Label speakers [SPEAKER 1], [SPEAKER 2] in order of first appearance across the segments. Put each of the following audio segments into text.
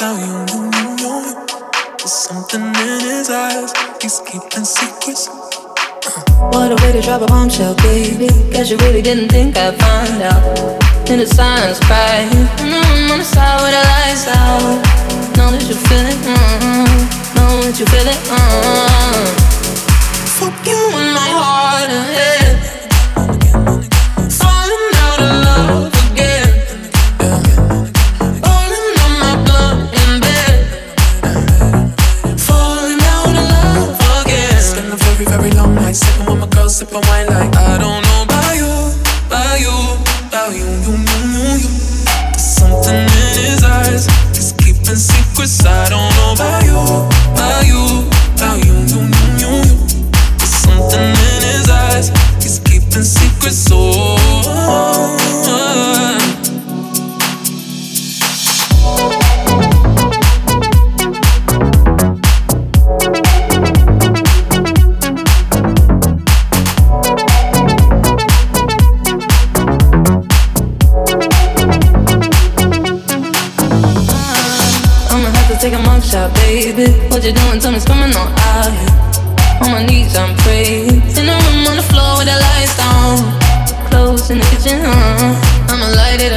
[SPEAKER 1] you. There's something in his eyes. He's keeping secrets.
[SPEAKER 2] What a way to drop a bombshell, baby. Guess you really didn't think I'd find out. In the silence, cry. Mm, on the side with the lights out. Know that you feel it. Mm, know that you feel it. Mm. Fuck you in my heart and head.
[SPEAKER 1] With my wine like I don't know about you, about you, about you, you, you, you, you. There's something in his eyes. He's keeping secrets. I don't know about you, about you, about you, you, you, you, you. There's something in his eyes. He's keeping secrets. Oh.
[SPEAKER 2] Take a mug shot, baby. What you doing? Tell me, coming on out here. On my knees, I'm praying. In the room on the floor with the lights down. Clothes in the kitchen, uh. I'ma light it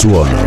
[SPEAKER 2] Suono.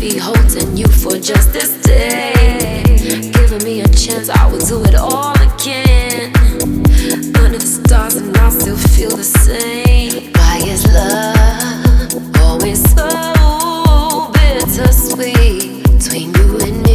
[SPEAKER 2] Be holding you
[SPEAKER 1] for just this day. Giving me a chance, I
[SPEAKER 2] will do it all again. Under the stars, and I still feel the
[SPEAKER 1] same. Why is love always so bittersweet between you and me?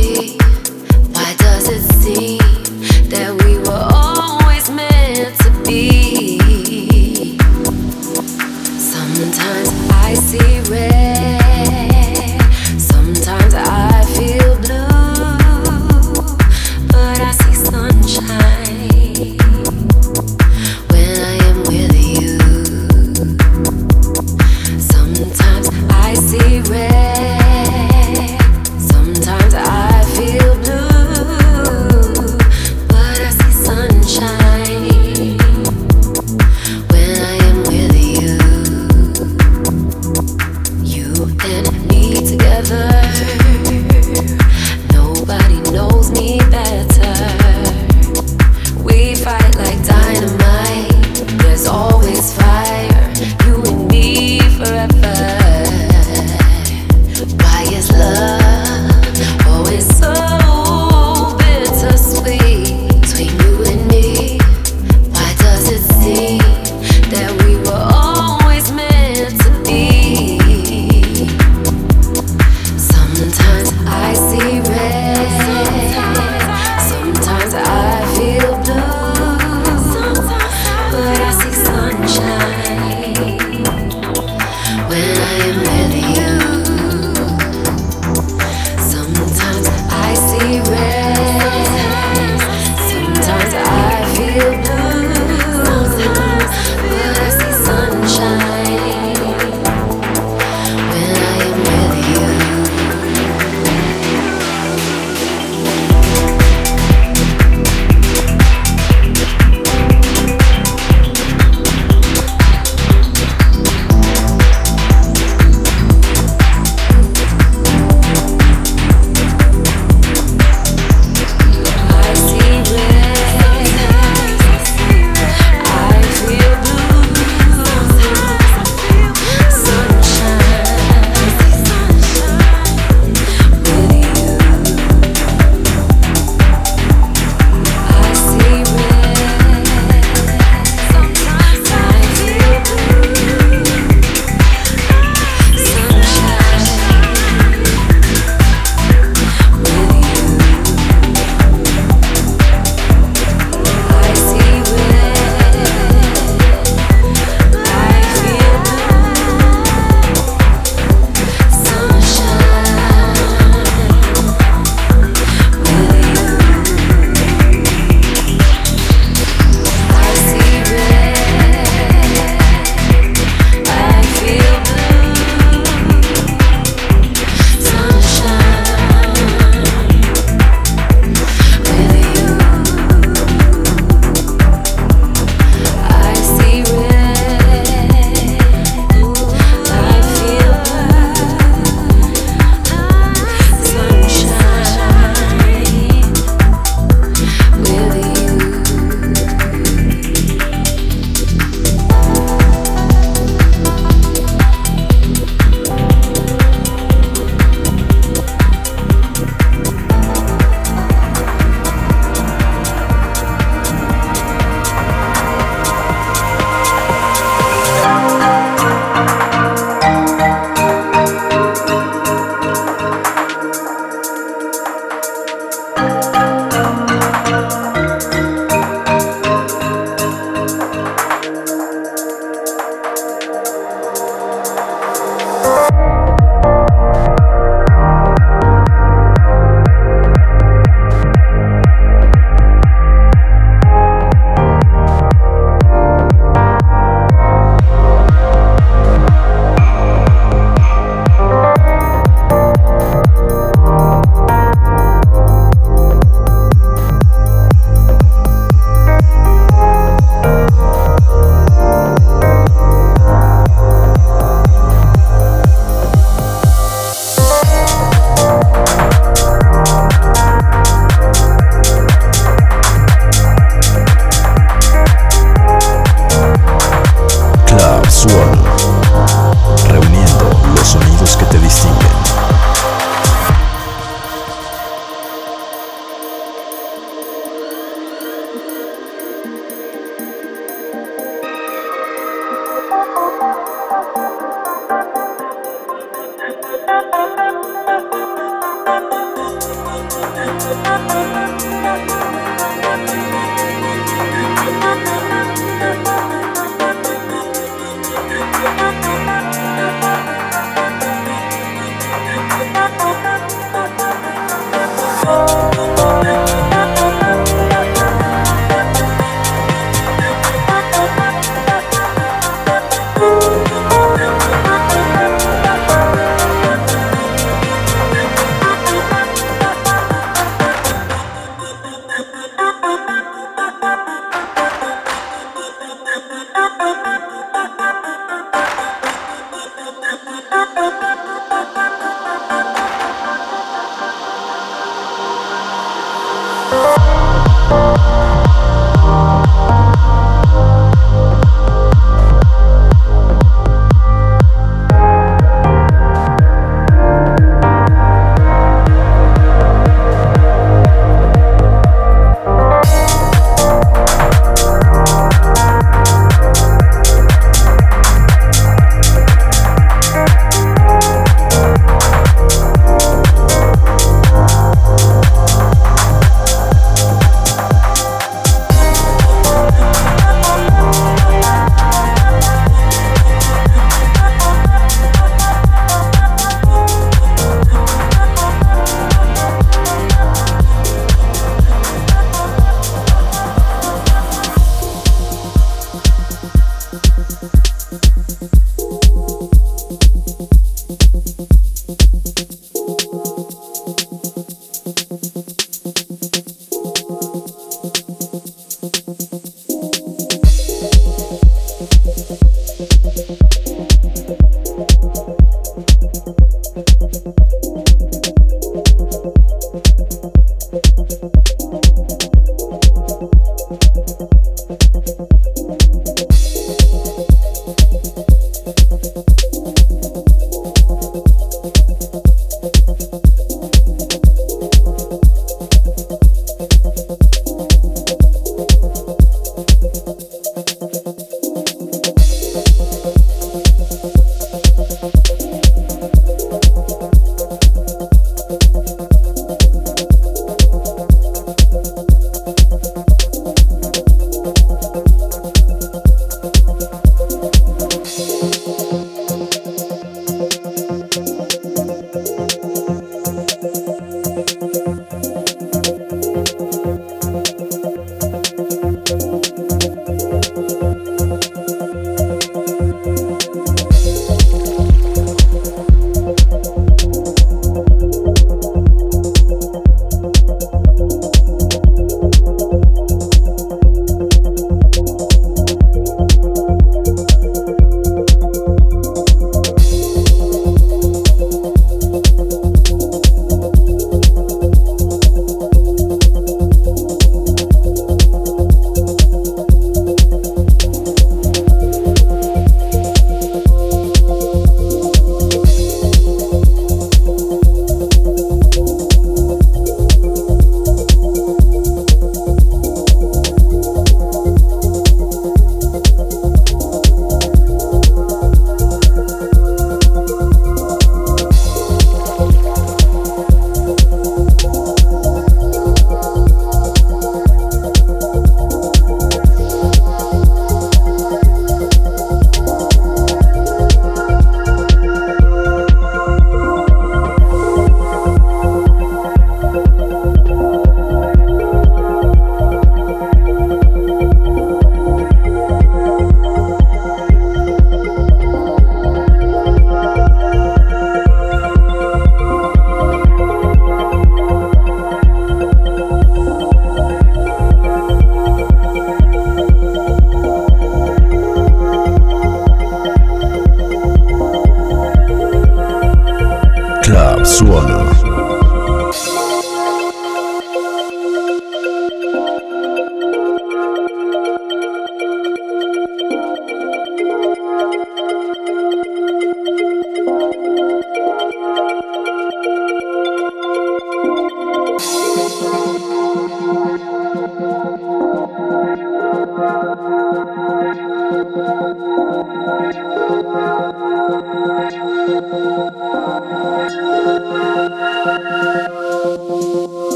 [SPEAKER 3] Thank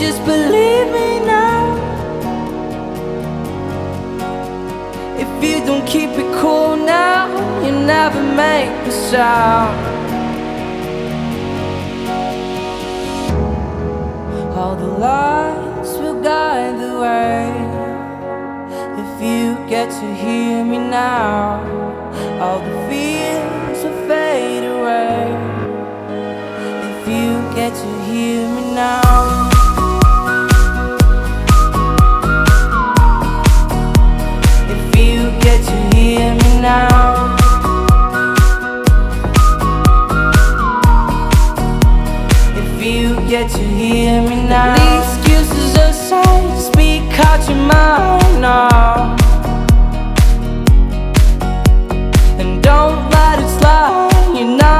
[SPEAKER 3] just believe me now. If you don't keep it cool now, you never make a sound. All the lights will guide the way. If you get to hear me now, all the fears will fade away. If you get to hear me now. Now. you get to hear me now. The excuses aside, speak out your mind now. And don't let it slide, you're not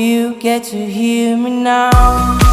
[SPEAKER 3] You get to hear me now.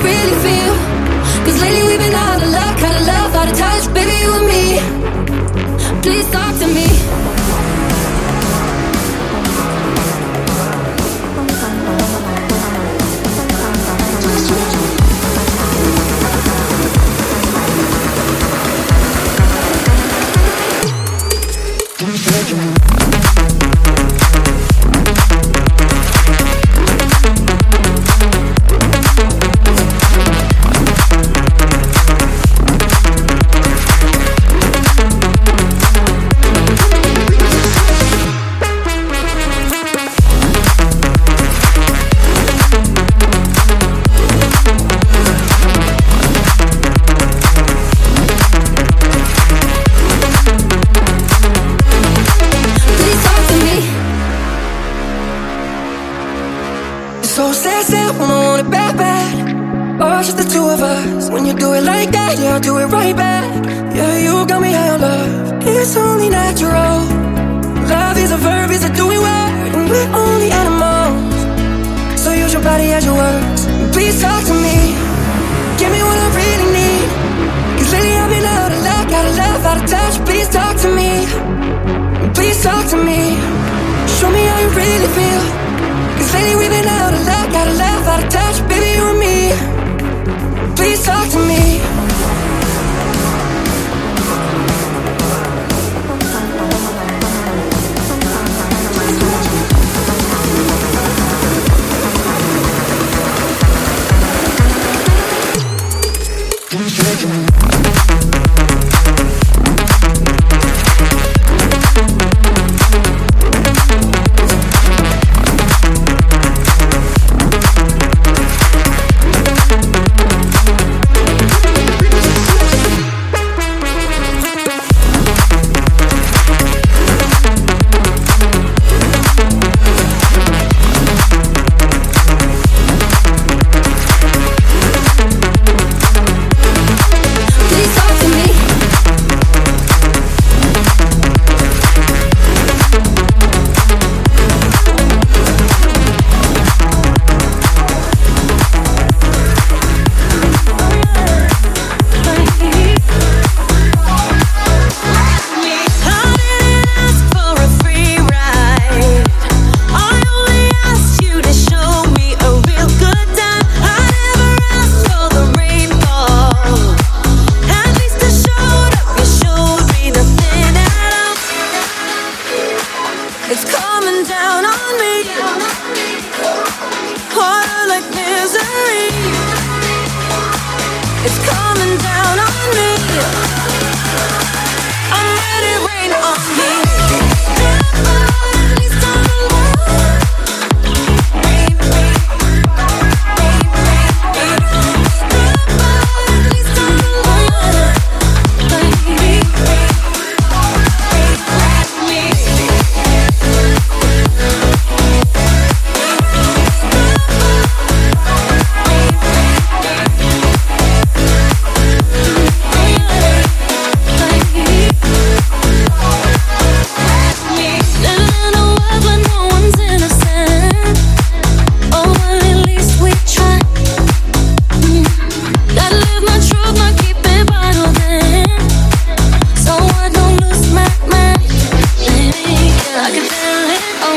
[SPEAKER 4] really feel. Cause lately we've been out of luck, out of love, out of touch, baby, you and me. Please talk to me.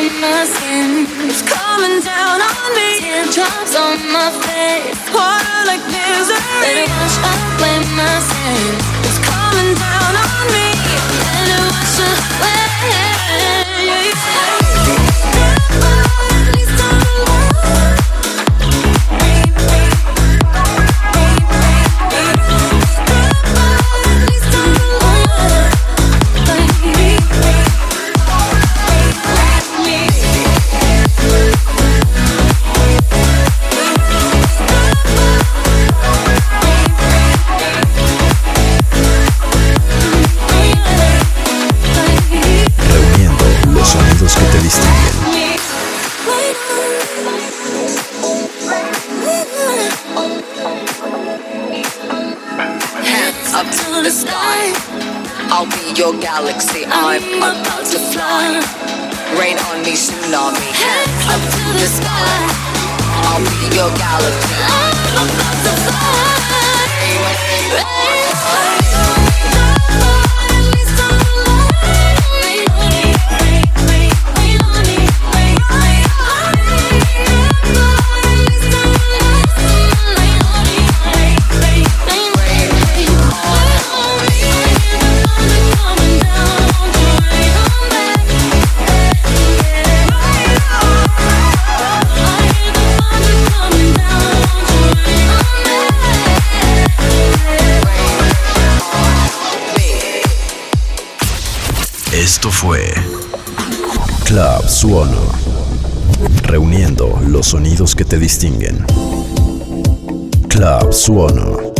[SPEAKER 5] Better wash away my sins. It's coming down on me. Teardrops on my face. Water like misery. Let it wash away my sins. It's
[SPEAKER 6] coming down on me.
[SPEAKER 7] Let it wash away. Que te distinguen. Club Suono.